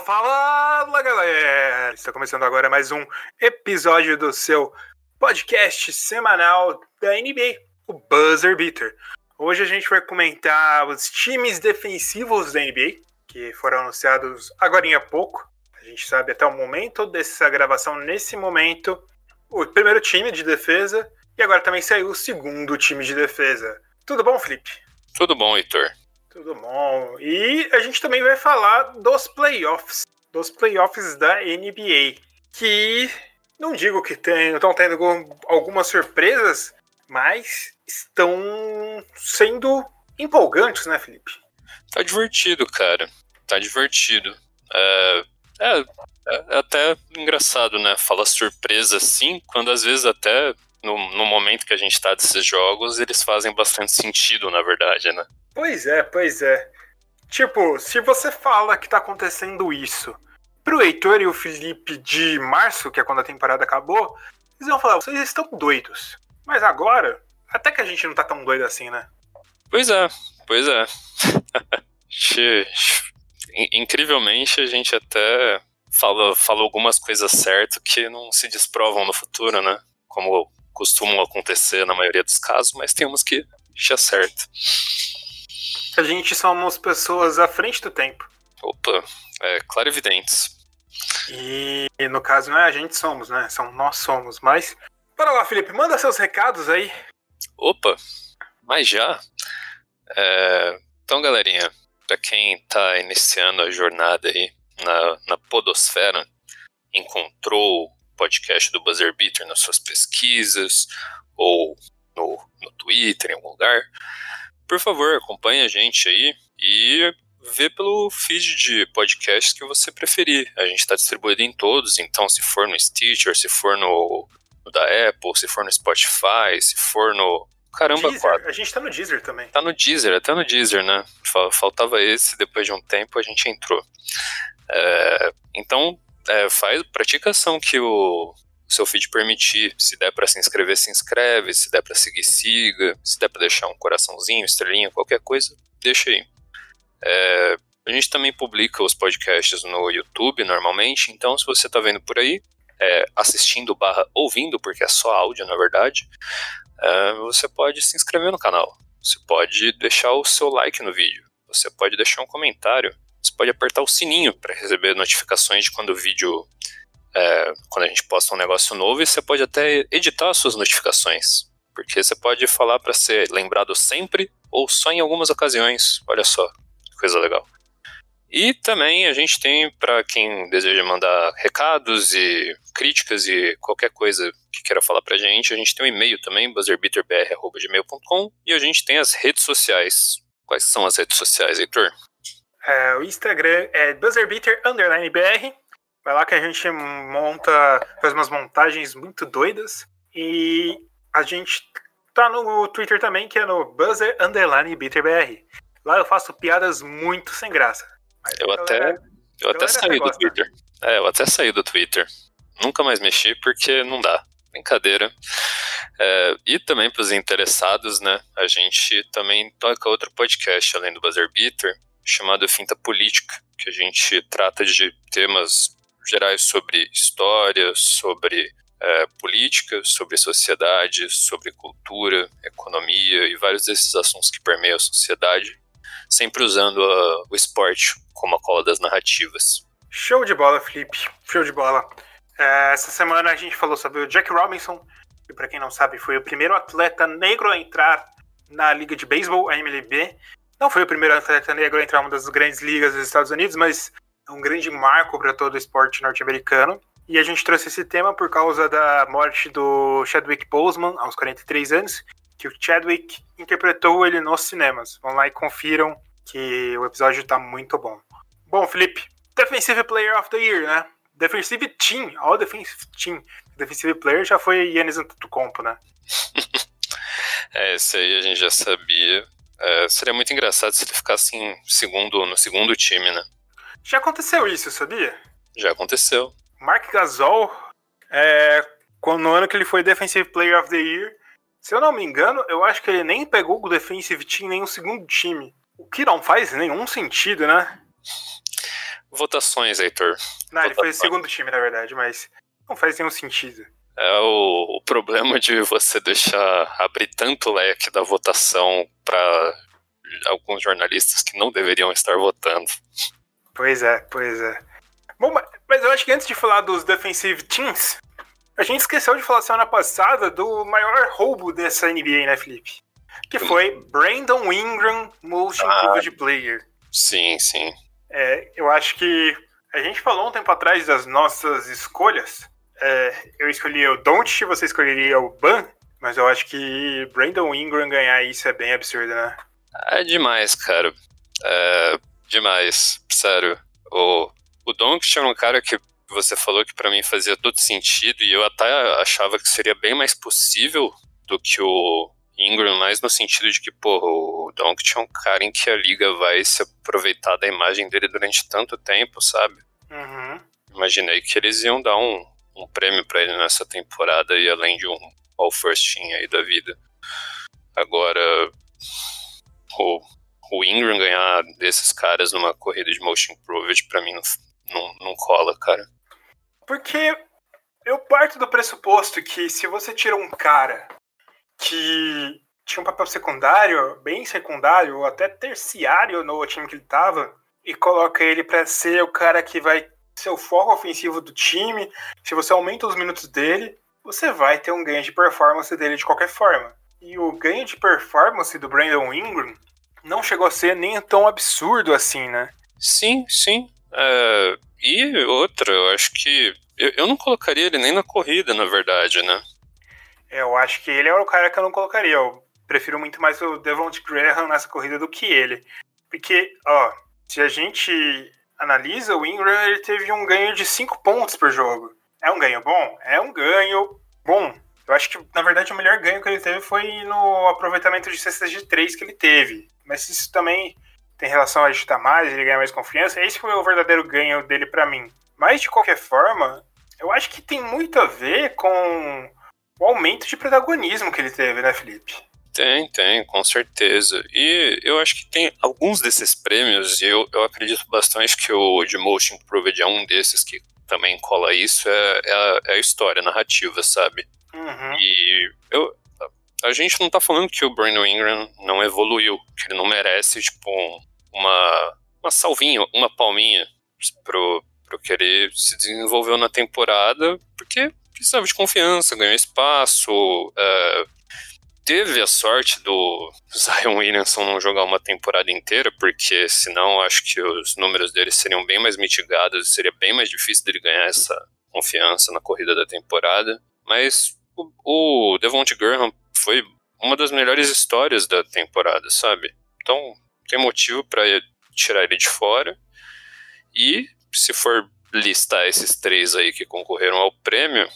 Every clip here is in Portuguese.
Fala galera! Está começando agora mais um episódio do seu podcast semanal da NBA, o Buzzer Beater. Hoje a gente vai comentar os times defensivos da NBA, que foram anunciados agora há pouco. A gente sabe até o momento dessa gravação, nesse momento, o primeiro time de defesa e agora também saiu o segundo time de defesa. Tudo bom, Felipe? Tudo bom, Heitor. Tudo bom. E a gente também vai falar dos playoffs, dos playoffs da NBA, que não digo que tem, estão tendo algumas surpresas, mas estão sendo empolgantes, né, Felipe? Tá divertido, cara. Tá divertido. É, é, é até engraçado, né? Falar surpresa assim, quando às vezes até no, no momento que a gente tá desses jogos, eles fazem bastante sentido, na verdade, né? Pois é, pois é. Tipo, se você fala que tá acontecendo isso pro Heitor e o Felipe de março, que é quando a temporada acabou, eles vão falar, vocês estão doidos. Mas agora, até que a gente não tá tão doido assim, né? Pois é, pois é. Incrivelmente, a gente até falou, falou algumas coisas certas que não se desprovam no futuro, né? Como costumam acontecer na maioria dos casos, mas temos que deixar certo. A gente somos pessoas à frente do tempo. Opa, é clarividentes. E no caso não é a gente somos, né? São nós somos. Mas, bora lá, Felipe, manda seus recados aí. Opa, mas já? É... Então, galerinha, para quem está iniciando a jornada aí na, na podosfera, encontrou o podcast do Buzzer Beater nas suas pesquisas ou no, no Twitter, em algum lugar, por favor, acompanhe a gente aí e vê pelo feed de podcasts que você preferir. A gente está distribuído em todos, então se for no Stitcher, se for no, no, da Apple, se for no Spotify, se for no. Caramba, Deezer. Quatro. A gente tá no Deezer também. Tá no Deezer, até no Deezer, né? Faltava esse, depois de um tempo a gente entrou. É, então, é, faz, praticação que o, o seu feed permitir. Se der para se inscrever, se inscreve. Se der para seguir, siga. Se der para deixar um coraçãozinho, estrelinha, qualquer coisa, deixa aí. É, a gente também publica os podcasts no YouTube normalmente, então se você está vendo por aí, é, assistindo barra ouvindo, porque é só áudio na verdade, é, você pode se inscrever no canal. Você pode deixar o seu like no vídeo. Você pode deixar um comentário. Você pode apertar o sininho para receber notificações de quando o vídeo é, quando a gente posta um negócio novo, e você pode até editar as suas notificações. Porque você pode falar para ser lembrado sempre ou só em algumas ocasiões. Olha só, que coisa legal. E também a gente tem, para quem deseja mandar recados e críticas e qualquer coisa que queira falar pra gente, a gente tem um e-mail também, buzzerbeaterbr.gmail.com e a gente tem as redes sociais. Quais são as redes sociais, Heitor? É, o Instagram é buzzerbeater_br Vai lá que a gente monta, faz umas montagens muito doidas. E a gente tá no Twitter também, que é no Buzzer Underline BTBR. Lá eu faço piadas muito sem graça. eu até, eu até saí do Twitter. É, eu até saí do Twitter. Nunca mais mexi porque não dá. Brincadeira. É, e também para os interessados, né? A gente também toca outro podcast além do Buzzer Beater, chamado Finta Política, que a gente trata de temas gerais sobre história, sobre é, política, sobre sociedade, sobre cultura, economia e vários desses assuntos que permeiam a sociedade, sempre usando a, o esporte como a cola das narrativas. Show de bola, Felipe. Show de bola. É, essa semana a gente falou sobre o Jack Robinson, que para quem não sabe foi o primeiro atleta negro a entrar na liga de beisebol, a MLB. Não foi o primeiro atleta negro a entrar em uma das grandes ligas dos Estados Unidos, mas um grande marco para todo o esporte norte-americano. E a gente trouxe esse tema por causa da morte do Chadwick Boseman, aos 43 anos, que o Chadwick interpretou ele nos cinemas. Vão lá e confiram que o episódio tá muito bom. Bom, Felipe, Defensive Player of the Year, né? Defensive Team, All Defensive Team. Defensive Player já foi Yannis Antetokounmpo, né? é, isso aí a gente já sabia. É, seria muito engraçado se ele ficasse em segundo, no segundo time, né? Já aconteceu isso, sabia? Já aconteceu. Mark Gasol, é, no ano que ele foi Defensive Player of the Year, se eu não me engano, eu acho que ele nem pegou o Defensive Team, nem o segundo time. O que não faz nenhum sentido, né? votações, Heitor. Não, ele foi o segundo time, na verdade, mas não faz nenhum sentido. É o, o problema de você deixar abrir tanto leque da votação para alguns jornalistas que não deveriam estar votando. Pois é, pois é. Bom, mas eu acho que antes de falar dos defensive teams, a gente esqueceu de falar semana passada do maior roubo dessa NBA, né, Felipe? Que foi Brandon Ingram Motion ah, Player. Sim, sim. É, eu acho que a gente falou um tempo atrás das nossas escolhas. É, eu escolhi o Don't, você escolheria o Ban, mas eu acho que Brandon Ingram ganhar isso é bem absurdo, né? É demais, cara. É demais, sério. O, o Doncic era um cara que você falou que para mim fazia todo sentido e eu até achava que seria bem mais possível do que o Ingram, mais no sentido de que, pô, o Doncic é um cara em que a liga vai se aproveitar da imagem dele durante tanto tempo, sabe? Uhum. Imaginei que eles iam dar um, um prêmio para ele nessa temporada e além de um All First Team aí da vida. Agora, o, o Ingram ganhar desses caras numa corrida de motion improved para mim não, não, não cola, cara. Porque eu parto do pressuposto que se você tira um cara que tinha um papel secundário, bem secundário, ou até terciário no time que ele tava, e coloca ele para ser o cara que vai ser o foco ofensivo do time, se você aumenta os minutos dele, você vai ter um ganho de performance dele de qualquer forma. E o ganho de performance do Brandon Ingram não chegou a ser nem tão absurdo assim, né? Sim, sim. É, e outra, eu acho que. Eu, eu não colocaria ele nem na corrida, na verdade, né? Eu acho que ele é o cara que eu não colocaria. Eu prefiro muito mais o Devont Graham nessa corrida do que ele. Porque, ó, se a gente analisa, o Ingram ele teve um ganho de 5 pontos por jogo. É um ganho bom? É um ganho bom. Eu acho que, na verdade, o melhor ganho que ele teve foi no aproveitamento de cestas de 3 que ele teve. Mas isso também tem relação a chutar mais, ele ganhar mais confiança. Esse foi o verdadeiro ganho dele para mim. Mas, de qualquer forma, eu acho que tem muito a ver com o aumento de protagonismo que ele teve, né, Felipe? Tem, tem, com certeza. E eu acho que tem alguns desses prêmios, e eu, eu acredito bastante que o de Motion Improved é um desses que também cola isso, é, é, a, é a história, a narrativa, sabe? Uhum. E eu, a gente não tá falando que o Brandon Ingram não evoluiu, que ele não merece, tipo, uma, uma salvinha, uma palminha pro, pro que ele se desenvolveu na temporada, porque precisava de confiança, ganhou espaço, uh, teve a sorte do Zion Williamson não jogar uma temporada inteira, porque senão acho que os números dele seriam bem mais mitigados seria bem mais difícil dele ganhar essa confiança na corrida da temporada. Mas o, Devonte Graham foi uma das melhores histórias da temporada, sabe? Então tem motivo para tirar ele de fora. E se for listar esses três aí que concorreram ao prêmio,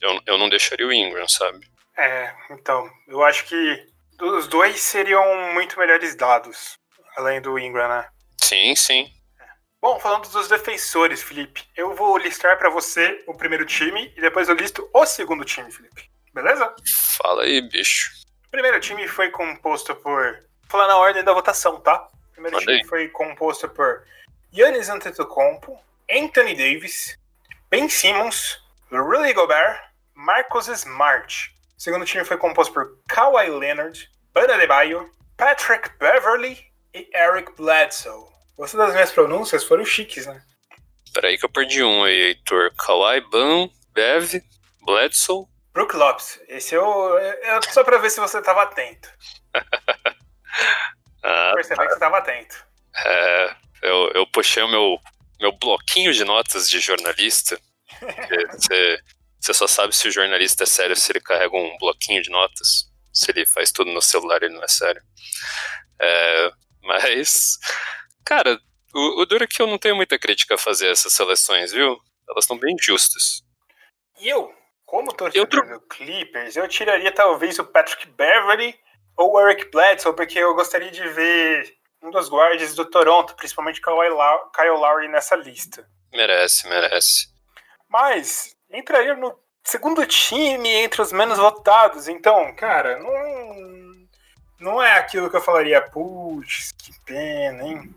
eu, eu não deixaria o Ingram, sabe? É, então, eu acho que os dois seriam muito melhores dados, além do Ingram, né? Sim, sim. Bom, falando dos defensores, Felipe, eu vou listar para você o primeiro time e depois eu listo o segundo time, Felipe. Beleza? Fala aí, bicho. O primeiro time foi composto por. Vou falar na ordem da votação, tá? O primeiro Mandei. time foi composto por Yannis Antetokounmpo, Anthony Davis, Ben Simmons, Rudy Gobert, Marcus Smart. O segundo time foi composto por Kawhi Leonard, Bana Adebayo, Patrick Beverly e Eric Bledsoe. Gostou das minhas pronúncias? Foram chiques, né? Peraí que eu perdi um aí, Heitor. Kawhi, Ban, Bev, Bledsoe. Brook Lopes. Esse eu, eu. Só pra ver se você tava atento. ah, Percebi tá. que você tava atento. É, eu, eu puxei o meu, meu bloquinho de notas de jornalista. Você você só sabe se o jornalista é sério se ele carrega um bloquinho de notas. Se ele faz tudo no celular, ele não é sério. É, mas, cara, o, o duro é que eu não tenho muita crítica a fazer essas seleções, viu? Elas estão bem justas. E eu, como torcedor eu... do Clippers, eu tiraria talvez o Patrick Beverly ou o Eric Bledsoe, porque eu gostaria de ver um dos guardas do Toronto, principalmente Kyle Lowry nessa lista. Merece, merece. Mas entraria no segundo time entre os menos votados. Então, cara, não, não é aquilo que eu falaria, putz, que pena, hein?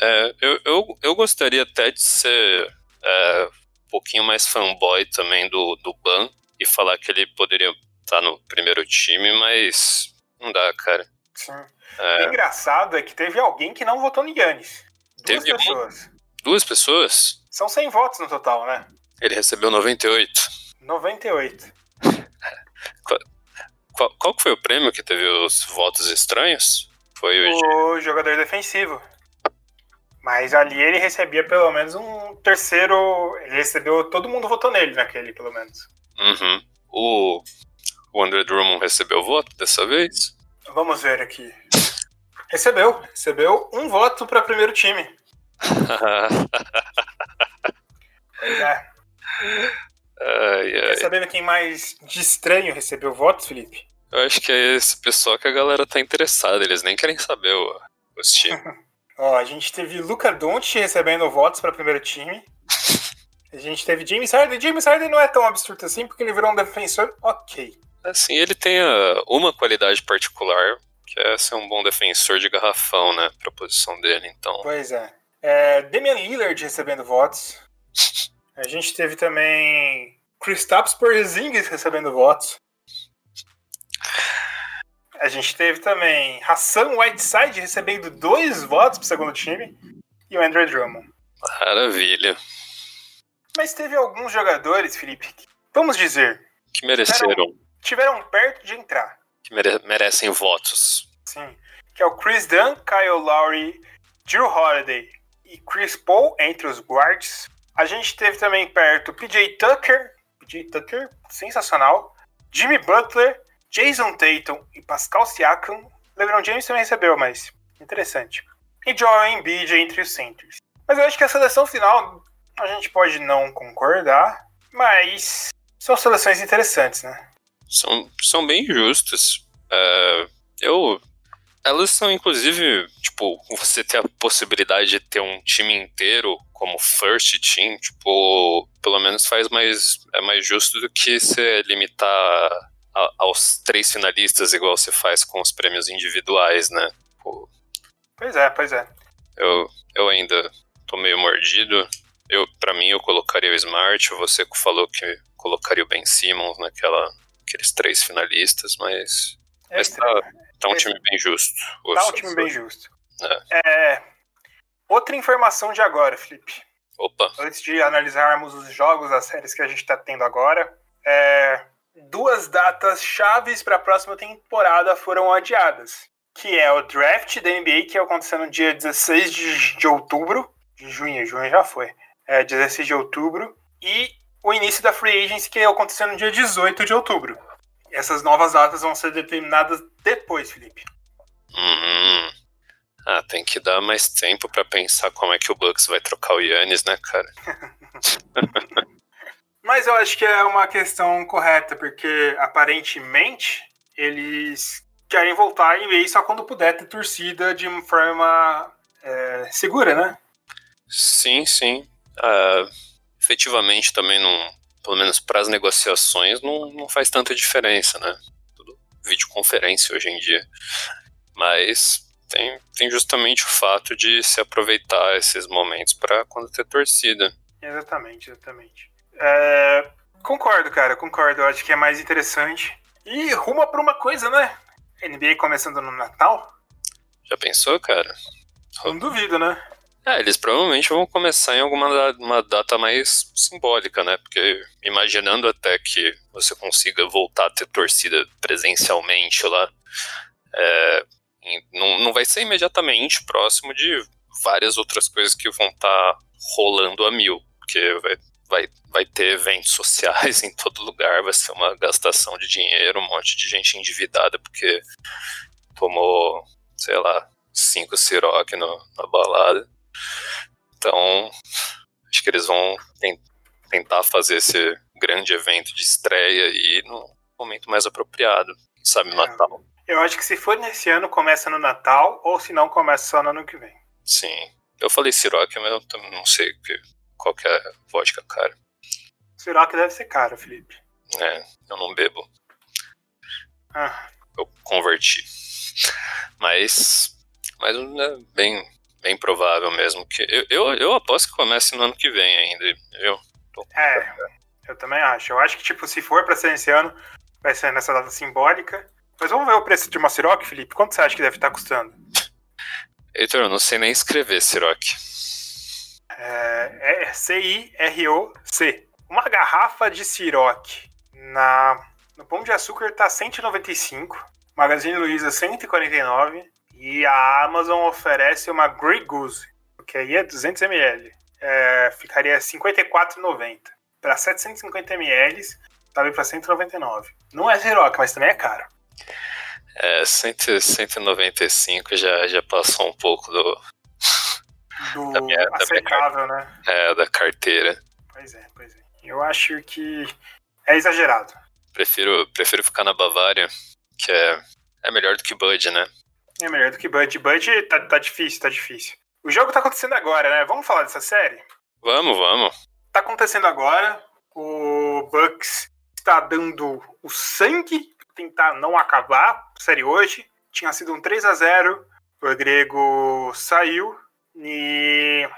É, eu, eu, eu gostaria até de ser é, um pouquinho mais fanboy também do, do Ban e falar que ele poderia estar no primeiro time, mas não dá, cara. Sim. É. O engraçado é que teve alguém que não votou no Yannis. Duas teve pessoas. Um? Duas pessoas? São 100 votos no total, né? Ele recebeu 98. 98. qual, qual, qual foi o prêmio que teve os votos estranhos? Foi o, o jogador defensivo. Mas ali ele recebia pelo menos um terceiro. Ele recebeu. Todo mundo votou nele naquele, pelo menos. Uhum. O, o André Drummond recebeu voto dessa vez? Vamos ver aqui. Recebeu. Recebeu um voto para primeiro time. pois é. Ai, ai. Quer saber quem mais de estranho recebeu votos, Felipe? Eu acho que é esse pessoal que a galera tá interessada, eles nem querem saber o, os times. Ó, a gente teve Luca Doncic recebendo votos para primeiro time. A gente teve James Harden. James Harden não é tão absurdo assim, porque ele virou um defensor ok. Assim, ele tem uh, uma qualidade particular, que é ser um bom defensor de garrafão, né, pra posição dele, então... Pois é. é Damian Lillard recebendo votos. A gente teve também Kristaps Porzingis recebendo votos. A gente teve também Hassan Whiteside recebendo dois votos pro segundo time e o Andrew Drummond. Maravilha. Mas teve alguns jogadores, Felipe, que, vamos dizer, que mereceram. Tiveram, tiveram perto de entrar. Que mere merecem votos. Sim. Que é o Chris Dunn, Kyle Lowry, Drew Holiday e Chris Paul entre os guards. A gente teve também perto PJ Tucker, PJ Tucker, sensacional. Jimmy Butler, Jason Tatum e Pascal Siakam. LeBron James também recebeu, mas interessante. E Joel Embiid entre os centers. Mas eu acho que a seleção final a gente pode não concordar, mas são seleções interessantes, né? São, são bem justas. Uh, eu. Elas são, inclusive, tipo, você ter a possibilidade de ter um time inteiro como first team, tipo, pelo menos faz mais. É mais justo do que você limitar a, aos três finalistas, igual você faz com os prêmios individuais, né? Pô, pois é, pois é. Eu, eu ainda tô meio mordido. Eu, para mim, eu colocaria o Smart. Você falou que colocaria o Ben Simmons naquela, aqueles três finalistas, mas, é mas tá, tá, um time bem justo. Tá um time bem justo. É. é. Outra informação de agora, Felipe. Opa. Antes de analisarmos os jogos, as séries que a gente está tendo agora, é, duas datas chaves para a próxima temporada foram adiadas, que é o draft da NBA, que aconteceu no dia 16 de, de outubro, de junho, junho já foi, é, 16 de outubro, e o início da Free Agency, que aconteceu no dia 18 de outubro. Essas novas datas vão ser determinadas depois, Felipe. Uhum. Ah, tem que dar mais tempo para pensar como é que o Bucks vai trocar o Yannis, né, cara? Mas eu acho que é uma questão correta, porque aparentemente eles querem voltar e ver só quando puder ter torcida de forma é, segura, né? Sim, sim. Uh, efetivamente também não, pelo menos para as negociações, não, não faz tanta diferença, né? Tudo videoconferência hoje em dia. Mas tem, tem justamente o fato de se aproveitar esses momentos para quando ter torcida. Exatamente, exatamente. É, concordo, cara, concordo. Eu acho que é mais interessante. E ruma pra uma coisa, né? NBA começando no Natal. Já pensou, cara? Não duvido, né? É, eles provavelmente vão começar em alguma uma data mais simbólica, né? Porque imaginando até que você consiga voltar a ter torcida presencialmente lá, é, não, não vai ser imediatamente próximo de várias outras coisas que vão estar tá rolando a mil. Porque vai vai, vai ter eventos sociais em todo lugar, vai ser uma gastação de dinheiro, um monte de gente endividada porque tomou, sei lá, cinco Ciroc no, na balada. Então, acho que eles vão tentar fazer esse grande evento de estreia e no momento mais apropriado, sabe, no é, Natal. Eu acho que se for nesse ano, começa no Natal, ou se não, começa só no ano que vem. Sim. Eu falei Ciroc, mas eu não sei qual que é a vodka cara. Ciroc deve ser caro, Felipe. É, eu não bebo. Ah. Eu converti. Mas, mas né, bem, bem provável mesmo. que Eu, eu, eu aposto que comece no ano que vem ainda, viu? É, eu também acho. Eu acho que, tipo, se for pra ser esse ano, vai ser nessa data simbólica. Mas vamos ver o preço de uma Ciroc, Felipe? Quanto você acha que deve estar custando? Heitor, eu não sei nem escrever Ciroc. É, é C-I-R-O-C. Uma garrafa de Ciroc na, no Pão de Açúcar tá 195, Magazine Luiza 149 e a Amazon oferece uma Grey Goose, que aí é 200ml. É, ficaria 54,90. Para 750ml, tá para 199. Não é Ciroc, mas também é caro. É, 100, 195 já, já passou um pouco do. Do da minha, aceitável, da minha, né? É, da carteira. Pois é, pois é. Eu acho que é exagerado. Prefiro, prefiro ficar na Bavária, que é, é melhor do que Bud, né? É melhor do que Bud. Bud tá, tá difícil, tá difícil. O jogo tá acontecendo agora, né? Vamos falar dessa série? Vamos, vamos. Tá acontecendo agora. O Bucks está dando o sangue tentar não acabar a série hoje. Tinha sido um 3 a 0 O Grego saiu e,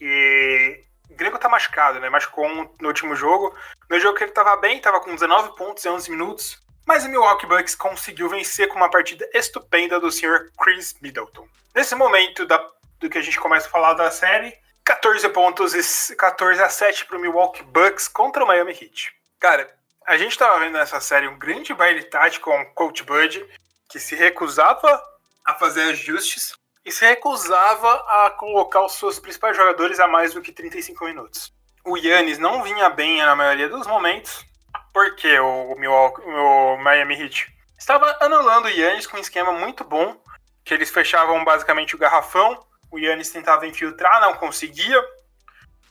e Grego tá machucado, né? Machucou no último jogo. No jogo que ele tava bem, tava com 19 pontos em 11 minutos. Mas o Milwaukee Bucks conseguiu vencer com uma partida estupenda do Sr. Chris Middleton. Nesse momento da, do que a gente começa a falar da série, 14 pontos e 14 a 7 para o Milwaukee Bucks contra o Miami Heat. Cara, a gente estava vendo nessa série um grande baile tático com o Coach Bud, que se recusava a fazer ajustes e se recusava a colocar os seus principais jogadores a mais do que 35 minutos. O Yannis não vinha bem na maioria dos momentos, porque o, Milwaukee, o Miami Heat estava anulando o Yannis com um esquema muito bom, que eles fechavam basicamente o garrafão, o Yannis tentava infiltrar, não conseguia.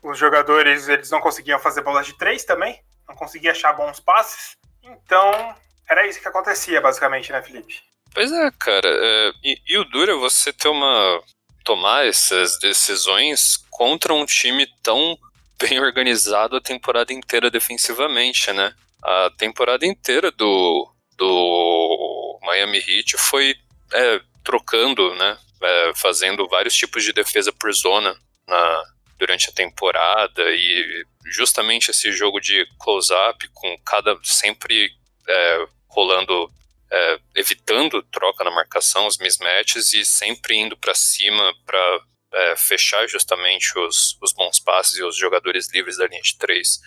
Os jogadores eles não conseguiam fazer bolas de três também, não conseguia achar bons passes. Então, era isso que acontecia basicamente, né, Felipe? Pois é, cara. É, e, e, o duro é você ter uma. tomar essas decisões contra um time tão bem organizado a temporada inteira defensivamente, né? A temporada inteira do, do Miami Heat foi é, trocando, né? É, fazendo vários tipos de defesa por zona na, durante a temporada e justamente esse jogo de close-up com cada sempre é, rolando é, evitando troca na marcação, os mismatches e sempre indo para cima para é, fechar justamente os, os bons passes e os jogadores livres da linha de três.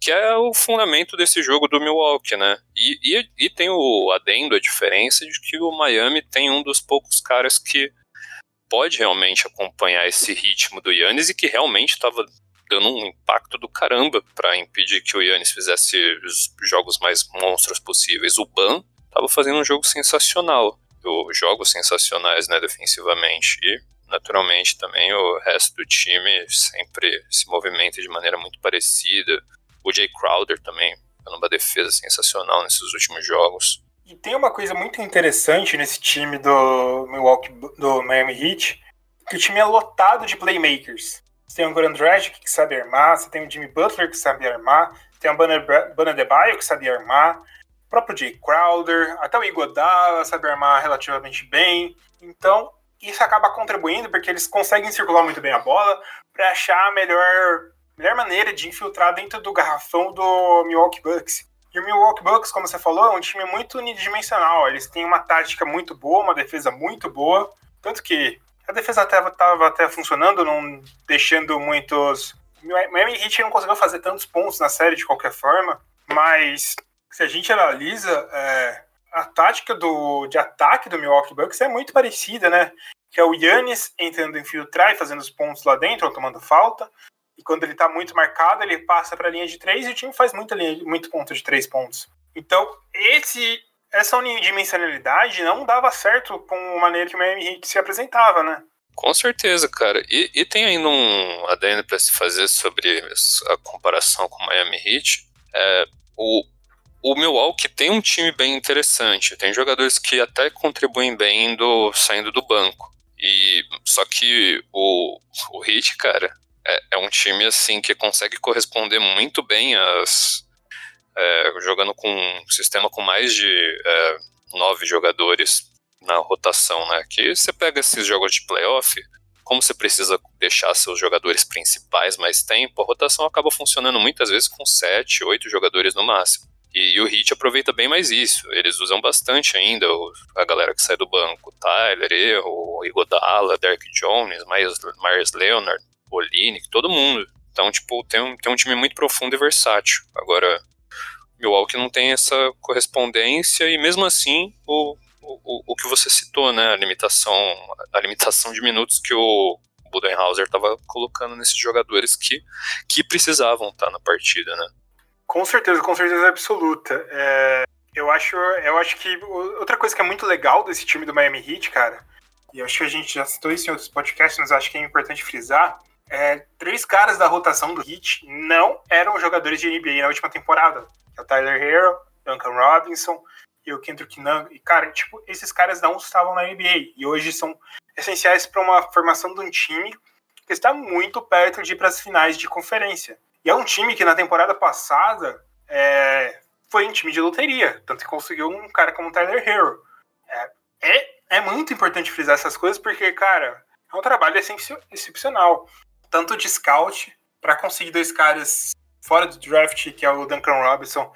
Que é o fundamento desse jogo do Milwaukee, né? E, e, e tem o adendo, a diferença de que o Miami tem um dos poucos caras que pode realmente acompanhar esse ritmo do Yannis e que realmente estava dando um impacto do caramba para impedir que o Yannis fizesse os jogos mais monstros possíveis. O Ban estava fazendo um jogo sensacional, jogos sensacionais, né, defensivamente. E, naturalmente, também o resto do time sempre se movimenta de maneira muito parecida. O Jay Crowder também, dando uma defesa sensacional nesses últimos jogos. E tem uma coisa muito interessante nesse time do Milwaukee, do Miami Heat, que o time é lotado de playmakers. Você tem o Goran Dragic que sabe armar, você tem o Jimmy Butler que sabe armar, tem o Bana Debaio que sabe armar, próprio Jay Crowder, até o Igodala sabe armar relativamente bem. Então, isso acaba contribuindo porque eles conseguem circular muito bem a bola para achar a melhor, melhor maneira de infiltrar dentro do garrafão do Milwaukee Bucks. E o Milwaukee Bucks, como você falou, é um time muito unidimensional. Eles têm uma tática muito boa, uma defesa muito boa. Tanto que a defesa estava até funcionando, não deixando muitos. Miami Heat não conseguiu fazer tantos pontos na série de qualquer forma, mas se a gente analisa, é, a tática do, de ataque do Milwaukee Bucks é muito parecida, né? Que é o Yannis entrando infiltrar e fazendo os pontos lá dentro, ou tomando falta. E quando ele tá muito marcado, ele passa para a linha de três e o time faz muita linha, muito ponto de três pontos. Então, esse, essa unidimensionalidade não dava certo com a maneira que o Miami Heat se apresentava, né? Com certeza, cara. E, e tem ainda um adendo para se fazer sobre a comparação com o Miami Heat. É, o, o Milwaukee tem um time bem interessante, tem jogadores que até contribuem bem indo, saindo do banco. E só que o, o Heat, cara, é, é um time assim que consegue corresponder muito bem às é, jogando com um sistema com mais de é, nove jogadores na rotação, né? Que você pega esses jogos de playoff, como você precisa deixar seus jogadores principais mais tempo, a rotação acaba funcionando muitas vezes com 7, 8 jogadores no máximo. E, e, o Heat aproveita bem mais isso. Eles usam bastante ainda o, a galera que sai do banco. Tyler, Erro, Igodala, Derek Jones, Myers, Myers Leonard, Olinick, todo mundo. Então, tipo, tem um, tem um time muito profundo e versátil. Agora, Milwaukee não tem essa correspondência e mesmo assim o, o, o que você citou, né, a limitação, a limitação de minutos que o Budenhauser estava colocando nesses jogadores que, que precisavam estar tá na partida, né? Com certeza, com certeza absoluta. É, eu acho, eu acho que outra coisa que é muito legal desse time do Miami Heat, cara, e acho que a gente já citou isso em outros podcasts, mas acho que é importante frisar, é, três caras da rotação do Heat não eram jogadores de NBA na última temporada. É o Tyler Hero, Duncan Robinson e o Kendrick Nunn. E, cara, tipo, esses caras não estavam na NBA e hoje são essenciais para uma formação de um time que está muito perto de ir para as finais de conferência. E é um time que na temporada passada é, foi um time de loteria, tanto que conseguiu um cara como o Tyler Hero. É, é, é muito importante frisar essas coisas porque, cara, é um trabalho excepcional, tanto de scout para conseguir dois caras fora do draft, que é o Duncan Robinson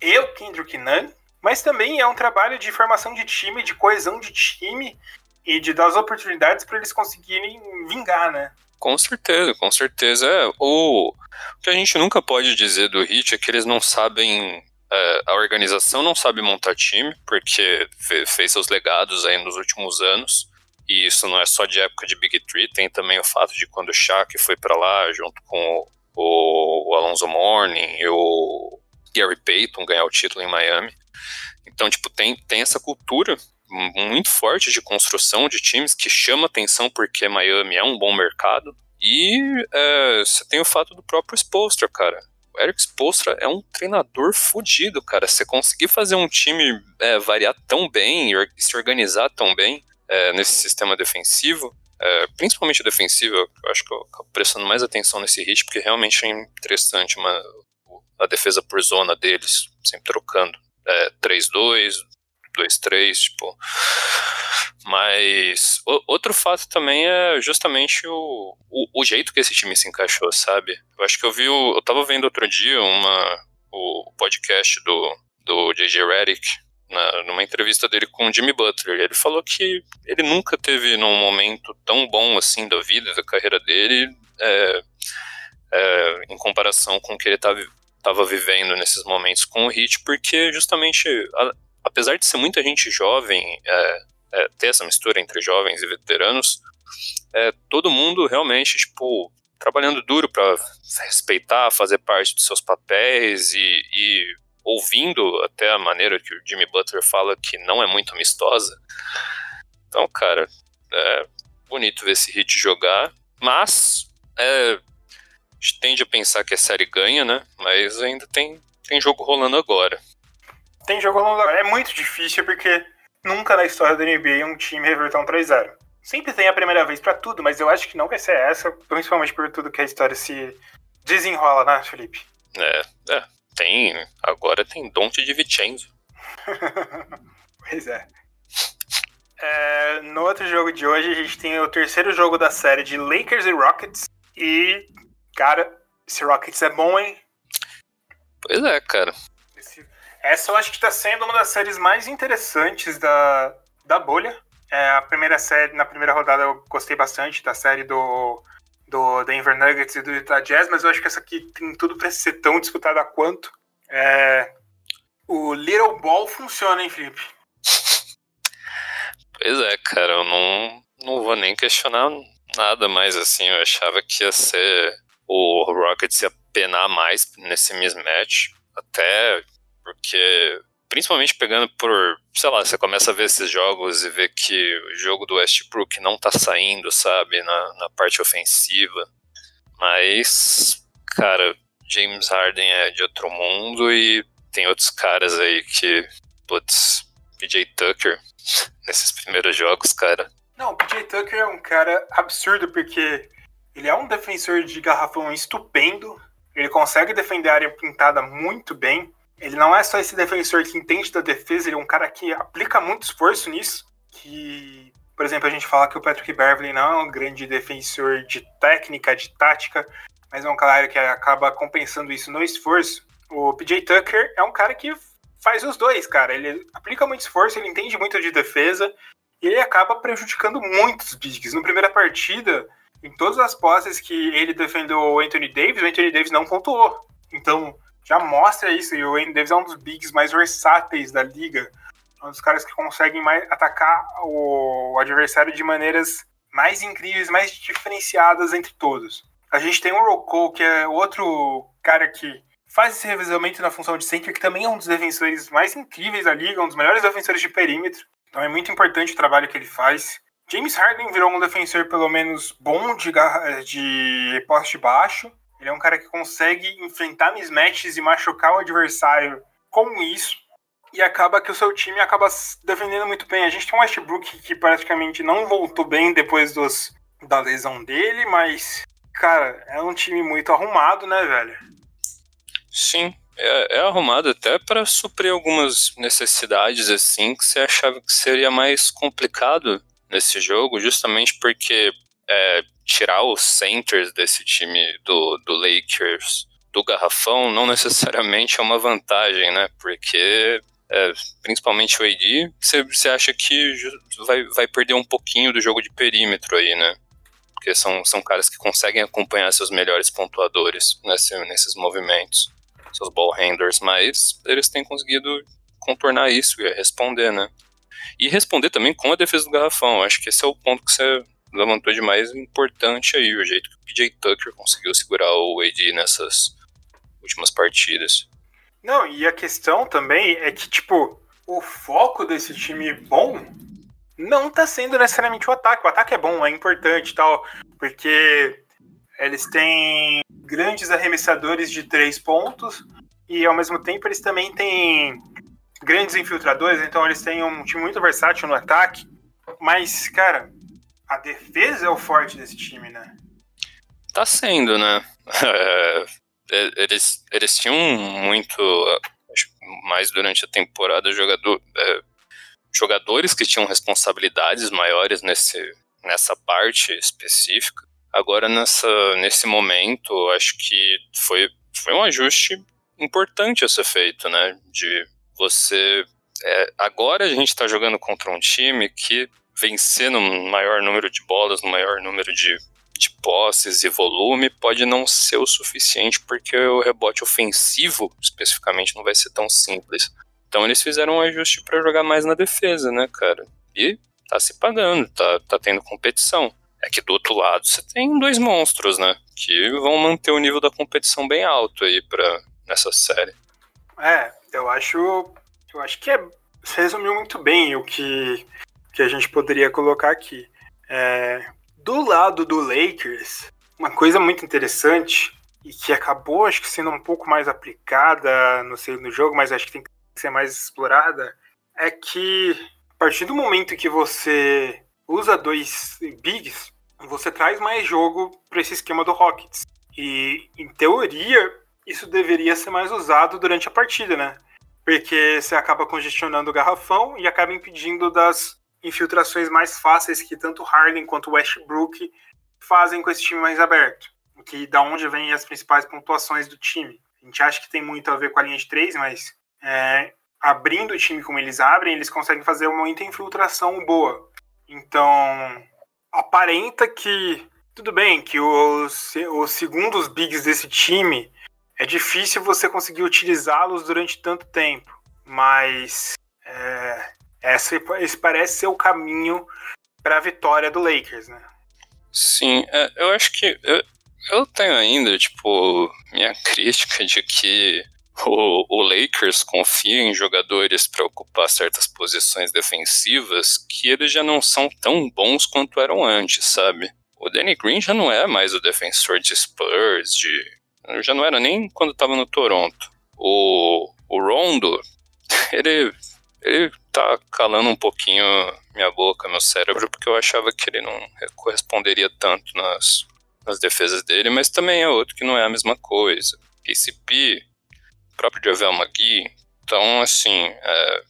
e o Kendrick Nunn, mas também é um trabalho de formação de time, de coesão de time e de dar as oportunidades para eles conseguirem vingar, né? Com certeza, com certeza. É, o, o que a gente nunca pode dizer do Hit é que eles não sabem. É, a organização não sabe montar time, porque fez seus legados aí nos últimos anos. E isso não é só de época de Big Three, tem também o fato de quando o Shaq foi para lá, junto com o, o Alonso Mourning e o Gary Payton ganhar o título em Miami. Então, tipo, tem, tem essa cultura muito forte de construção de times que chama atenção porque Miami é um bom mercado. E é, você tem o fato do próprio Spolstra, cara. O Eric Spolstra é um treinador fodido, cara. Você conseguir fazer um time é, variar tão bem e se organizar tão bem é, nesse sistema defensivo, é, principalmente defensivo, eu acho que eu acabo prestando mais atenção nesse hit, porque realmente é interessante uma, a defesa por zona deles, sempre trocando. É, 3-2, 2, 3, tipo. Mas o, outro fato também é justamente o, o, o, jeito que esse time se encaixou, sabe? Eu acho que eu vi. O, eu tava vendo outro dia uma, o podcast do, do J.J. Redick, na, numa entrevista dele com o Jimmy Butler. Ele falou que ele nunca teve num momento tão bom assim da vida, da carreira dele, é, é, em comparação com o que ele tá estava vivendo nesses momentos com o Hit, porque justamente a, apesar de ser muita gente jovem, é, é, ter essa mistura entre jovens e veteranos, é, todo mundo realmente, tipo, trabalhando duro para respeitar, fazer parte dos seus papéis e, e, ouvindo até a maneira que o Jimmy Butler fala que não é muito amistosa. Então, cara, é bonito ver esse hit jogar, mas é, a gente tende a pensar que a série ganha, né? Mas ainda tem, tem jogo rolando agora tem jogo longo. É muito difícil porque nunca na história da NBA um time reverteu um 3-0. Sempre tem a primeira vez para tudo, mas eu acho que não vai ser essa, principalmente por tudo que a história se desenrola, né, Felipe? É, é. Tem. Agora tem Dante de Vincenzo. pois é. é. No outro jogo de hoje, a gente tem o terceiro jogo da série de Lakers e Rockets. E, cara, esse Rockets é bom, hein? Pois é, cara. Essa eu acho que está sendo uma das séries mais interessantes da, da bolha. É, a primeira série, na primeira rodada eu gostei bastante da série do, do Denver Nuggets e do Utah Jazz, mas eu acho que essa aqui tem tudo para ser tão disputada quanto. É, o Little Ball funciona, hein, Felipe? Pois é, cara, eu não, não vou nem questionar nada mais assim. Eu achava que ia ser o Rockets ia penar mais nesse mismatch. Até porque principalmente pegando por, sei lá, você começa a ver esses jogos e ver que o jogo do Westbrook não tá saindo, sabe, na, na parte ofensiva. Mas, cara, James Harden é de outro mundo e tem outros caras aí que, putz, PJ Tucker nesses primeiros jogos, cara. Não, o PJ Tucker é um cara absurdo porque ele é um defensor de garrafão estupendo, ele consegue defender a área pintada muito bem. Ele não é só esse defensor que entende da defesa, ele é um cara que aplica muito esforço nisso, que Por exemplo, a gente fala que o Patrick Beverly não é um grande defensor de técnica, de tática, mas é um cara que acaba compensando isso no esforço. O PJ Tucker é um cara que faz os dois, cara. Ele aplica muito esforço, ele entende muito de defesa e ele acaba prejudicando muitos bigs. Na primeira partida, em todas as posses que ele defendeu o Anthony Davis, o Anthony Davis não pontuou. Então, já mostra isso. E o Anthony Davis é um dos bigs mais versáteis da liga. Um dos caras que conseguem mais atacar o adversário de maneiras mais incríveis, mais diferenciadas entre todos. A gente tem o Rocco, que é outro cara que faz esse revezamento na função de center, que também é um dos defensores mais incríveis da liga, um dos melhores defensores de perímetro. Então é muito importante o trabalho que ele faz. James Harden virou um defensor pelo menos bom de, de poste baixo. Ele é um cara que consegue enfrentar mismatches e machucar o adversário com isso. E acaba que o seu time acaba defendendo muito bem. A gente tem um Westbrook que praticamente não voltou bem depois dos, da lesão dele, mas, cara, é um time muito arrumado, né, velho? Sim, é, é arrumado até para suprir algumas necessidades assim que você achava que seria mais complicado nesse jogo, justamente porque é, tirar os centers desse time do, do Lakers do garrafão não necessariamente é uma vantagem, né? Porque é, principalmente o AD, você acha que vai, vai perder um pouquinho do jogo de perímetro aí, né? Porque são, são caras que conseguem acompanhar seus melhores pontuadores nesse, nesses movimentos, seus ball handlers, mas eles têm conseguido contornar isso e responder, né? E responder também com a defesa do garrafão. Acho que esse é o ponto que você levantou de mais importante aí, o jeito que o PJ Tucker conseguiu segurar o AD nessas últimas partidas. Não, e a questão também é que, tipo, o foco desse time bom não tá sendo necessariamente o ataque. O ataque é bom, é importante e tal, porque eles têm grandes arremessadores de três pontos e, ao mesmo tempo, eles também têm grandes infiltradores, então eles têm um time muito versátil no ataque. Mas, cara, a defesa é o forte desse time, né? Tá sendo, né? É, eles, eles tinham muito, mais durante a temporada, jogador, é, jogadores que tinham responsabilidades maiores nesse, nessa parte específica. Agora, nessa, nesse momento, acho que foi, foi um ajuste importante a ser feito, né? De você. É, agora a gente está jogando contra um time que vencer no maior número de bolas, no maior número de, de posses e volume, pode não ser o suficiente, porque o rebote ofensivo, especificamente, não vai ser tão simples. Então eles fizeram um ajuste para jogar mais na defesa, né, cara? E tá se pagando, tá, tá tendo competição. É que do outro lado você tem dois monstros, né? Que vão manter o nível da competição bem alto aí pra, nessa série. É, eu acho. Eu acho que é, resumiu muito bem o que que a gente poderia colocar aqui. É, do lado do Lakers, uma coisa muito interessante e que acabou, acho que sendo um pouco mais aplicada no segundo jogo, mas acho que tem que ser mais explorada, é que a partir do momento que você usa dois bigs, você traz mais jogo para esse esquema do Rockets. E, em teoria, isso deveria ser mais usado durante a partida, né? Porque você acaba congestionando o garrafão e acaba impedindo das infiltrações mais fáceis que tanto Harden quanto Westbrook fazem com esse time mais aberto. Que da onde vêm as principais pontuações do time. A gente acha que tem muito a ver com a linha de três, mas é, abrindo o time como eles abrem, eles conseguem fazer muita infiltração boa. Então, aparenta que tudo bem que os, os segundos bigs desse time é difícil você conseguir utilizá-los durante tanto tempo, mas é, esse, esse parece ser o caminho para a vitória do Lakers, né? Sim, é, eu acho que eu, eu tenho ainda, tipo, minha crítica de que o, o Lakers confia em jogadores para ocupar certas posições defensivas que eles já não são tão bons quanto eram antes, sabe? O Danny Green já não é mais o defensor de Spurs, de já não era nem quando estava no Toronto. O, o Rondo, ele ele tá calando um pouquinho minha boca, meu cérebro, porque eu achava que ele não corresponderia tanto nas, nas defesas dele, mas também é outro que não é a mesma coisa. KCP, próprio Javel McGee. Então, assim, é,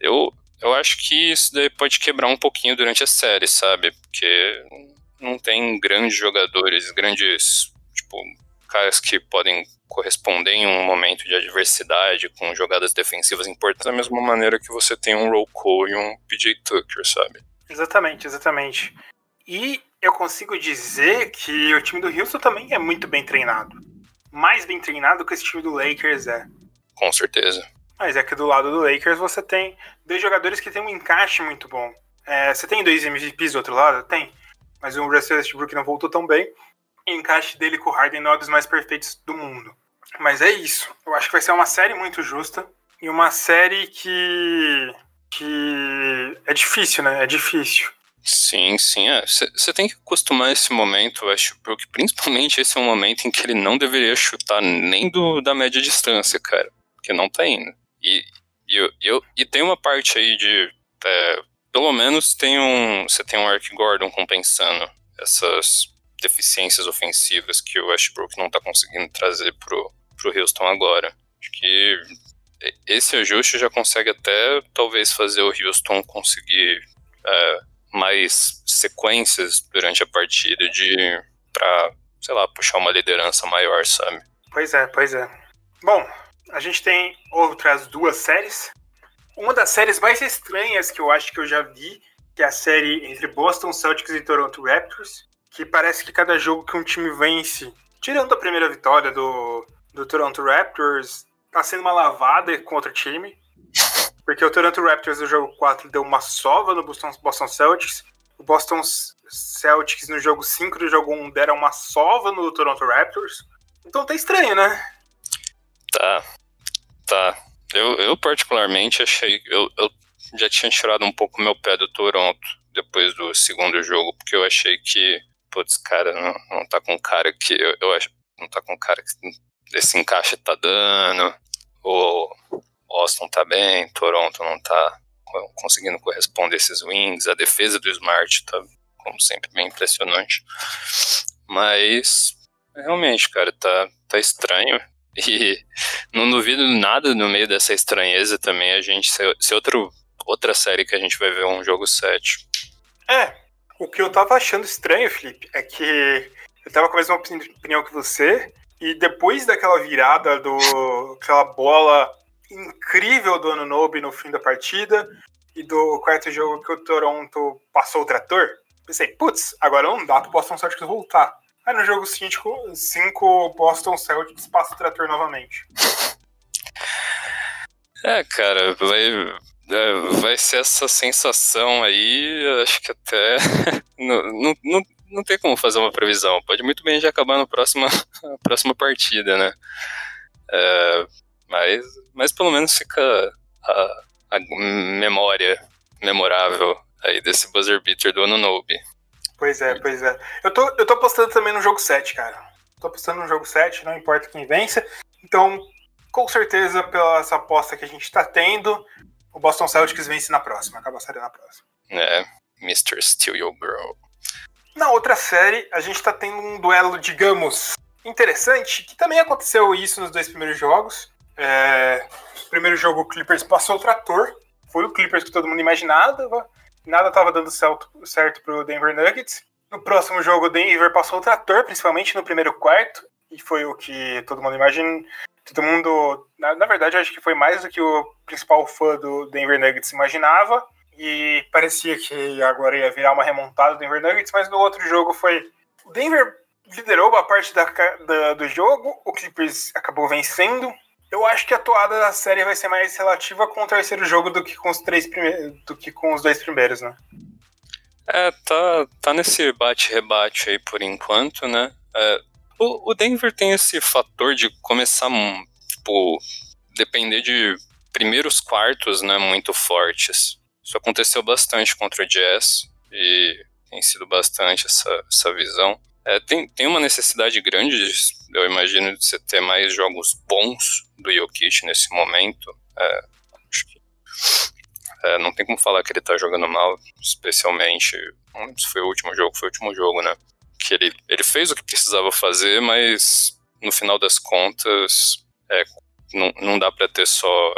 eu, eu acho que isso daí pode quebrar um pouquinho durante a série, sabe? Porque não tem grandes jogadores, grandes, tipo, caras que podem corresponder em um momento de adversidade com jogadas defensivas importantes da mesma maneira que você tem um Roll Call e um PJ Tucker, sabe? Exatamente, exatamente. E eu consigo dizer que o time do Houston também é muito bem treinado. Mais bem treinado que esse time do Lakers é. Com certeza. Mas é que do lado do Lakers você tem dois jogadores que têm um encaixe muito bom. É, você tem dois MVPs do outro lado? Tem. Mas o Russell Westbrook não voltou tão bem. O encaixe dele com o Harden não é dos mais perfeitos do mundo. Mas é isso. Eu acho que vai ser uma série muito justa. E uma série que. que. é difícil, né? É difícil. Sim, sim. Você é. tem que acostumar esse momento, eu acho, porque principalmente esse é um momento em que ele não deveria chutar nem do, da média distância, cara. Porque não tá indo. E, e, eu, e tem uma parte aí de. É, pelo menos tem um. Você tem um Eric Gordon compensando essas deficiências ofensivas que o Westbrook não tá conseguindo trazer pro, pro Houston agora. Acho que esse ajuste já consegue até talvez fazer o Houston conseguir é, mais sequências durante a partida de para sei lá puxar uma liderança maior, sabe? Pois é, pois é. Bom, a gente tem outras duas séries. Uma das séries mais estranhas que eu acho que eu já vi, que é a série entre Boston Celtics e Toronto Raptors, que parece que cada jogo que um time vence, tirando a primeira vitória do, do Toronto Raptors, tá sendo uma lavada contra o time. Porque o Toronto Raptors no jogo 4 deu uma sova no Boston, Boston Celtics. O Boston Celtics no jogo 5 do jogo 1 deram uma sova no Toronto Raptors. Então tá estranho, né? Tá. Tá. Eu, eu particularmente achei. Eu, eu já tinha tirado um pouco meu pé do Toronto depois do segundo jogo, porque eu achei que, putz, cara, não, não tá com cara que. Eu, eu acho. Não tá com cara que esse encaixe tá dando. O Austin tá bem, Toronto não tá conseguindo corresponder esses wings. A defesa do Smart tá, como sempre, bem impressionante. Mas, realmente, cara, tá, tá estranho. E não duvido nada no meio dessa estranheza também a gente ser, ser outro, outra série que a gente vai ver um jogo 7. É, o que eu tava achando estranho, Felipe, é que eu tava com a mesma opinião que você, e depois daquela virada do. aquela bola incrível do Anunobi no fim da partida, e do quarto jogo que o Toronto passou o trator, pensei, putz, agora não dá pro Boston Celtics voltar. Aí no jogo 5, Boston Celtics passa o trator novamente. É, cara, vai, é, vai ser essa sensação aí, acho que até não, não, não, tem como fazer uma previsão. Pode muito bem já acabar na próxima, próxima partida, né? É, mas, mas pelo menos fica a, a memória memorável aí desse buzzer beater do Anunobi. Pois é, pois é. Eu tô, eu tô apostando também no jogo 7, cara. Tô apostando no jogo 7, não importa quem vença. Então, com certeza, pela essa aposta que a gente tá tendo, o Boston Celtics vence na próxima, acaba a série na próxima. É, Mr. Steal Your Girl. Na outra série, a gente tá tendo um duelo, digamos, interessante, que também aconteceu isso nos dois primeiros jogos. É, primeiro jogo, o Clippers passou o trator. Foi o Clippers que todo mundo imaginava nada estava dando certo, certo pro Denver Nuggets. No próximo jogo, o Denver passou o trator, principalmente no primeiro quarto, e foi o que todo mundo imagina. Todo mundo, na, na verdade, acho que foi mais do que o principal fã do Denver Nuggets imaginava. E parecia que agora ia virar uma remontada do Denver Nuggets, mas no outro jogo foi. O Denver liderou a parte da, da, do jogo, o Clippers acabou vencendo, eu acho que a toada da série vai ser mais relativa com o terceiro jogo do que com os três primeiros, do que com os dois primeiros, né? É, tá, tá nesse bate-rebate aí por enquanto, né? É, o, o Denver tem esse fator de começar, tipo, depender de primeiros quartos, né, muito fortes. Isso aconteceu bastante contra o Jazz e tem sido bastante essa, essa visão. É, tem, tem uma necessidade grande, de, eu imagino, de você ter mais jogos bons do Jokic nesse momento. É, acho que é, não tem como falar que ele tá jogando mal, especialmente. Lembro se foi o último jogo, foi o último jogo, né? Que ele, ele fez o que precisava fazer, mas no final das contas, é, não, não dá para ter só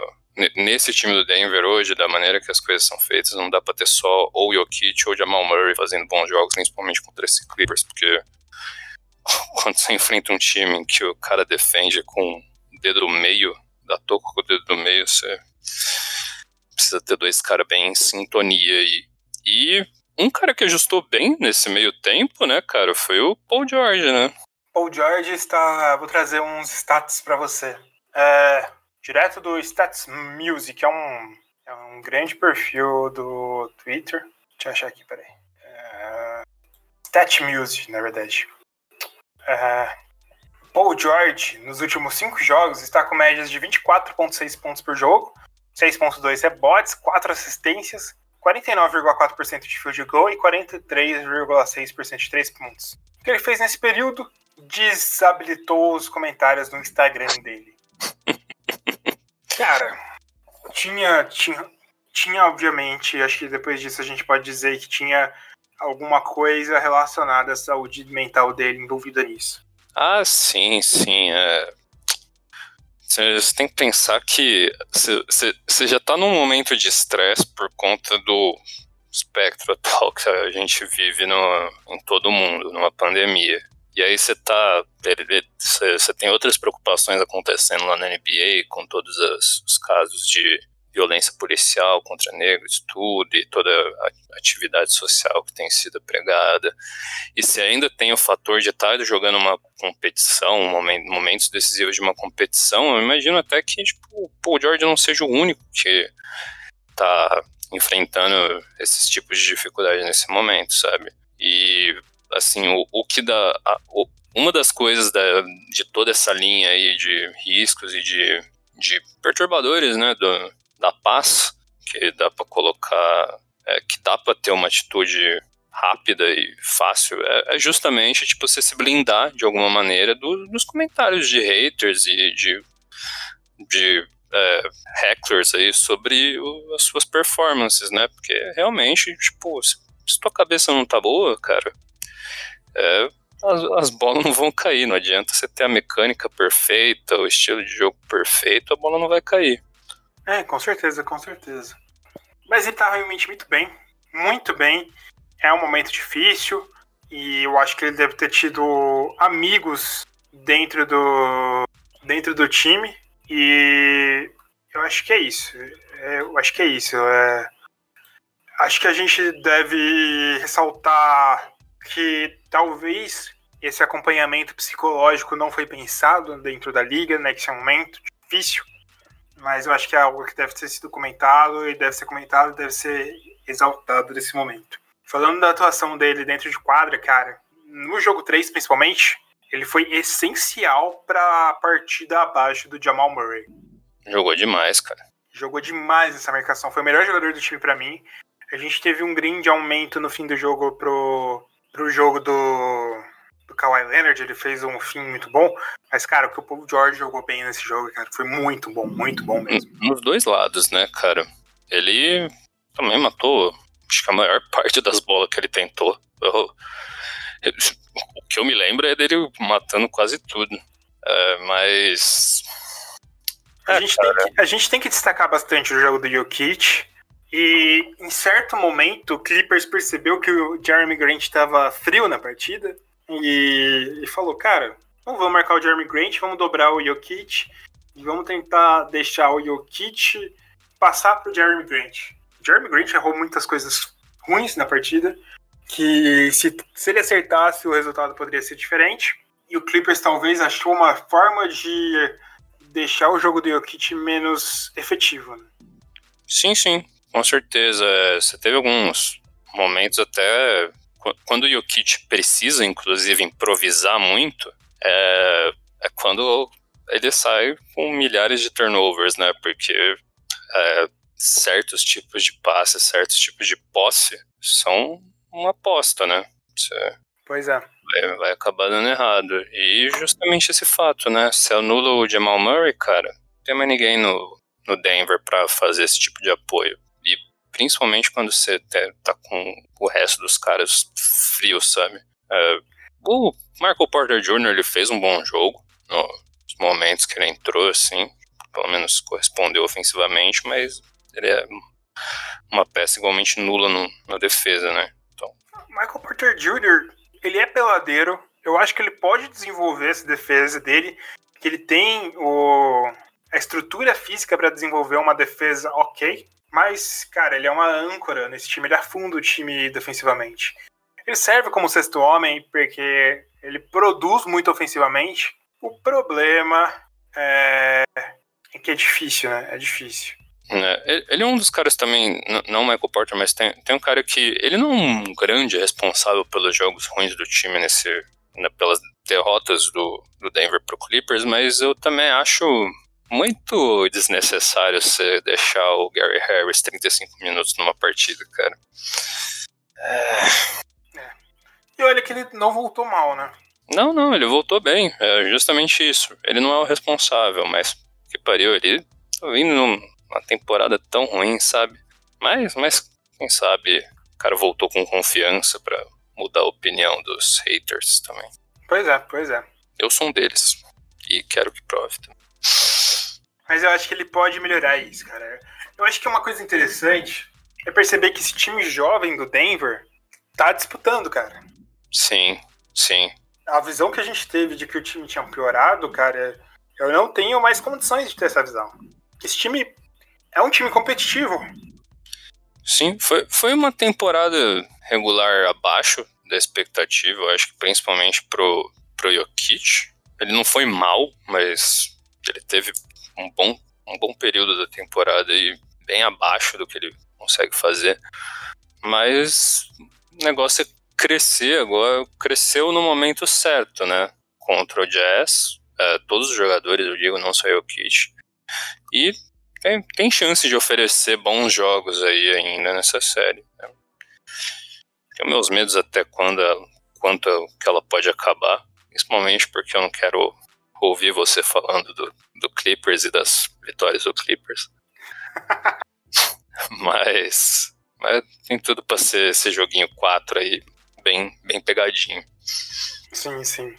nesse time do Denver hoje, da maneira que as coisas são feitas, não dá pra ter só ou Jokic ou Jamal Murray fazendo bons jogos, principalmente contra esse Clippers, porque quando você enfrenta um time que o cara defende com o dedo do meio, dá toco com o dedo do meio, você precisa ter dois caras bem em sintonia aí. E um cara que ajustou bem nesse meio tempo, né, cara, foi o Paul George, né? Paul George está. Vou trazer uns stats para você. É, direto do Stats Music, é um, é um grande perfil do Twitter. Deixa eu achar aqui, peraí. É, Stat Music, na verdade. É, Paul George, nos últimos cinco jogos, está com médias de 24,6 pontos por jogo, 6,2 rebotes, 4 assistências, 49,4% de field goal e 43,6% de 3 pontos. O que ele fez nesse período? Desabilitou os comentários no Instagram dele. Cara, tinha, tinha, tinha, obviamente, acho que depois disso a gente pode dizer que tinha alguma coisa relacionada à saúde mental dele envolvida nisso. Ah, sim, sim. É... Você tem que pensar que você já está num momento de estresse por conta do espectro atual que a gente vive no, em todo mundo, numa pandemia. E aí você tá. Você tem outras preocupações acontecendo lá na NBA, com todos os casos de violência policial contra negros, tudo, e toda a atividade social que tem sido pregada. E se ainda tem o fator de estar jogando uma competição, momentos decisivos de uma competição, eu imagino até que tipo, o Paul George não seja o único que está enfrentando esses tipos de dificuldade nesse momento, sabe? E, assim, o, o que dá... A, o, uma das coisas da, de toda essa linha aí de riscos e de, de perturbadores, né, do, da paz, que dá para colocar, é, que dá para ter uma atitude rápida e fácil, é, é, justamente tipo você se blindar de alguma maneira do, dos comentários de haters e de, de é, aí sobre o, as suas performances, né? Porque realmente, tipo, se, se tua cabeça não tá boa, cara, é, as, as, bolas não vão cair. Não adianta você ter a mecânica perfeita, o estilo de jogo perfeito, a bola não vai cair. É, com certeza, com certeza. Mas ele tá realmente muito bem, muito bem. É um momento difícil e eu acho que ele deve ter tido amigos dentro do dentro do time e eu acho que é isso. É, eu acho que é isso. É, acho que a gente deve ressaltar que talvez esse acompanhamento psicológico não foi pensado dentro da liga né, é momento difícil mas eu acho que é algo que deve ter sido comentado e deve ser comentado, deve ser exaltado nesse momento. Falando da atuação dele dentro de quadra, cara, no jogo 3 principalmente, ele foi essencial para a partida abaixo do Jamal Murray. Jogou demais, cara. Jogou demais essa marcação, foi o melhor jogador do time para mim. A gente teve um grande aumento no fim do jogo pro, pro jogo do do Kawhi Leonard, ele fez um fim muito bom. Mas, cara, o que o Paul George jogou bem nesse jogo, cara, foi muito bom, muito bom mesmo. Nos dois lados, né, cara? Ele também matou, acho que a maior parte das bolas que ele tentou. Eu, eu, o que eu me lembro é dele matando quase tudo. É, mas. A, é, gente tem que, a gente tem que destacar bastante o jogo do Jokic. E em certo momento, o Clippers percebeu que o Jeremy Grant estava frio na partida e, e falou, cara, não vamos marcar o Jeremy Grant, vamos dobrar o Jokic e vamos tentar deixar o Jokic passar pro Jeremy Grant. O Jeremy Grant errou muitas coisas ruins na partida, que se, se ele acertasse o resultado poderia ser diferente. E o Clippers talvez achou uma forma de deixar o jogo do Jokic menos efetivo. Né? Sim, sim, com certeza. Você teve alguns momentos até quando o Jokic precisa, inclusive, improvisar muito, é, é quando ele sai com milhares de turnovers, né? Porque é, certos tipos de passe, certos tipos de posse são uma aposta, né? Você pois é. Vai, vai, acabar dando errado. E justamente esse fato, né? Se anula o Jamal Murray, cara, não tem mais ninguém no, no Denver para fazer esse tipo de apoio principalmente quando você tá com o resto dos caras frios, sabe? É, o Michael Porter Jr. ele fez um bom jogo nos momentos que ele entrou, assim. pelo menos correspondeu ofensivamente, mas ele é uma peça igualmente nula no, na defesa, né? Então... Michael Porter Jr., ele é peladeiro, eu acho que ele pode desenvolver essa defesa dele, que ele tem o, a estrutura física para desenvolver uma defesa ok, mas, cara, ele é uma âncora nesse time, ele afunda o time defensivamente. Ele serve como sexto homem porque ele produz muito ofensivamente. O problema é, é que é difícil, né? É difícil. É, ele é um dos caras também, não Michael Porter, mas tem, tem um cara que. Ele não é um grande responsável pelos jogos ruins do time nesse. Né, pelas derrotas do, do Denver pro Clippers, mas eu também acho muito desnecessário você deixar o Gary Harris 35 minutos numa partida, cara. É... É. E olha que ele não voltou mal, né? Não, não, ele voltou bem. É justamente isso. Ele não é o responsável, mas que pariu, ele tá vindo numa temporada tão ruim, sabe? Mas, mas quem sabe o cara voltou com confiança para mudar a opinião dos haters também. Pois é, pois é. Eu sou um deles. E quero que prove também. Mas eu acho que ele pode melhorar isso, cara. Eu acho que uma coisa interessante é perceber que esse time jovem do Denver tá disputando, cara. Sim, sim. A visão que a gente teve de que o time tinha piorado, cara, eu não tenho mais condições de ter essa visão. Esse time é um time competitivo. Sim, foi, foi uma temporada regular abaixo da expectativa, eu acho que principalmente pro, pro Jokic. Ele não foi mal, mas ele teve um bom, um bom período da temporada e bem abaixo do que ele consegue fazer. Mas o negócio é crescer agora, cresceu no momento certo, né? Contra o Jazz, é, todos os jogadores, eu digo, não só o Kit. E tem, tem chance de oferecer bons jogos aí ainda nessa série. Né? Tenho meus medos até quando quanto que ela pode acabar, principalmente porque eu não quero ouvir você falando do, do Clippers e das vitórias do Clippers. mas, mas tem tudo para ser esse joguinho 4 aí, bem, bem pegadinho. Sim, sim.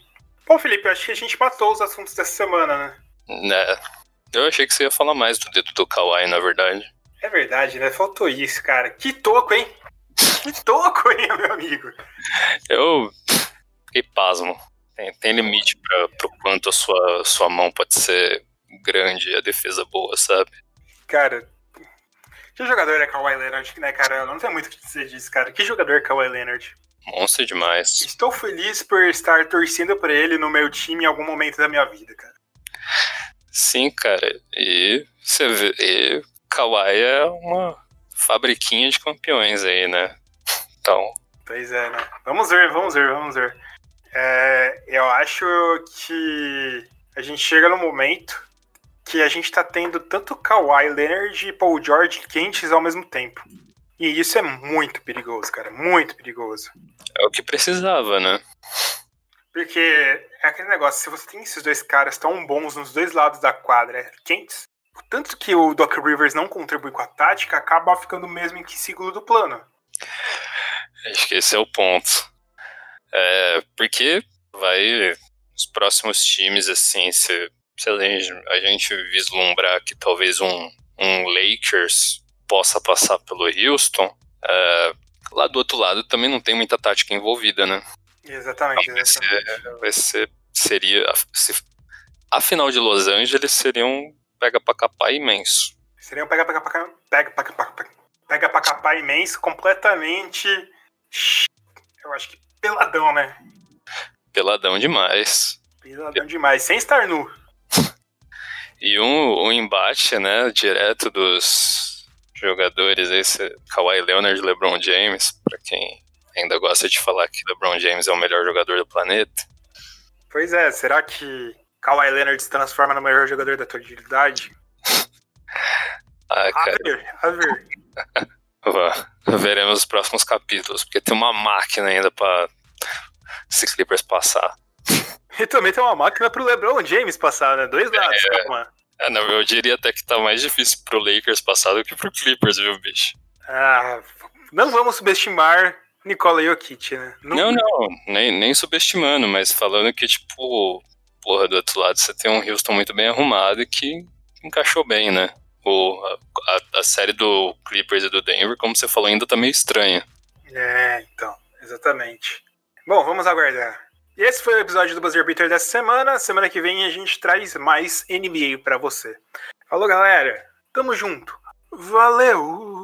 Bom, Felipe, acho que a gente matou os assuntos dessa semana, né? Né. Eu achei que você ia falar mais do dedo do Kawhi, na verdade. É verdade, né? Faltou isso, cara. Que toco, hein? Que toco, hein, meu amigo? Eu fiquei pasmo. Tem, tem limite para pro quanto a sua, sua mão pode ser grande e a defesa boa, sabe? Cara, que jogador é Kawhi Leonard, né, cara? Não tem muito o que dizer disso, cara. Que jogador é Kawhi Leonard? Monstro demais. Estou feliz por estar torcendo por ele no meu time em algum momento da minha vida, cara. Sim, cara. E você vê, e Kawhi é uma fabriquinha de campeões aí, né? Então. Pois é, né? Vamos ver, vamos ver, vamos ver. É, eu acho que a gente chega no momento que a gente tá tendo tanto Kawhi Leonard e Paul George quentes ao mesmo tempo. E isso é muito perigoso, cara. Muito perigoso. É o que precisava, né? Porque é aquele negócio, se você tem esses dois caras tão bons nos dois lados da quadra, quentes, o tanto que o Doc Rivers não contribui com a tática, acaba ficando mesmo em segundo do plano. Acho que esse é o ponto. É, porque vai os próximos times, assim, se, se a gente vislumbrar que talvez um, um Lakers possa passar pelo Houston, é, lá do outro lado também não tem muita tática envolvida, né? Exatamente. Então, vai, ser, vai ser, seria, se, a final de Los Angeles seria um pega pra capar imenso. Seria um pega pra capar, pega pra capar, pega pra capar imenso, completamente, eu acho que peladão, né? Peladão demais. Peladão demais, sem estar nu. e um, um embate, né, direto dos jogadores, esse Kawhi Leonard e LeBron James, para quem ainda gosta de falar que LeBron James é o melhor jogador do planeta. Pois é, será que Kawhi Leonard se transforma no melhor jogador da atualidade? ah, cara. A ver, a ver. Veremos os próximos capítulos, porque tem uma máquina ainda para esse Clippers passar. E também tem uma máquina pro LeBron James passar, né? Dois lados, é, calma. É, não, eu diria até que tá mais difícil pro Lakers passar do que pro Clippers, viu, bicho? Ah, não vamos subestimar Nikola Jokic, né? Não, não, não nem, nem subestimando, mas falando que, tipo, porra, do outro lado você tem um Houston muito bem arrumado que encaixou bem, né? O, a, a, série do Clippers e do Denver, como você falou, ainda tá meio estranha. É, então, exatamente. Bom, vamos aguardar. Esse foi o episódio do Buzzer Beater dessa semana. Semana que vem a gente traz mais NBA para você. Falou, galera. Tamo junto. Valeu!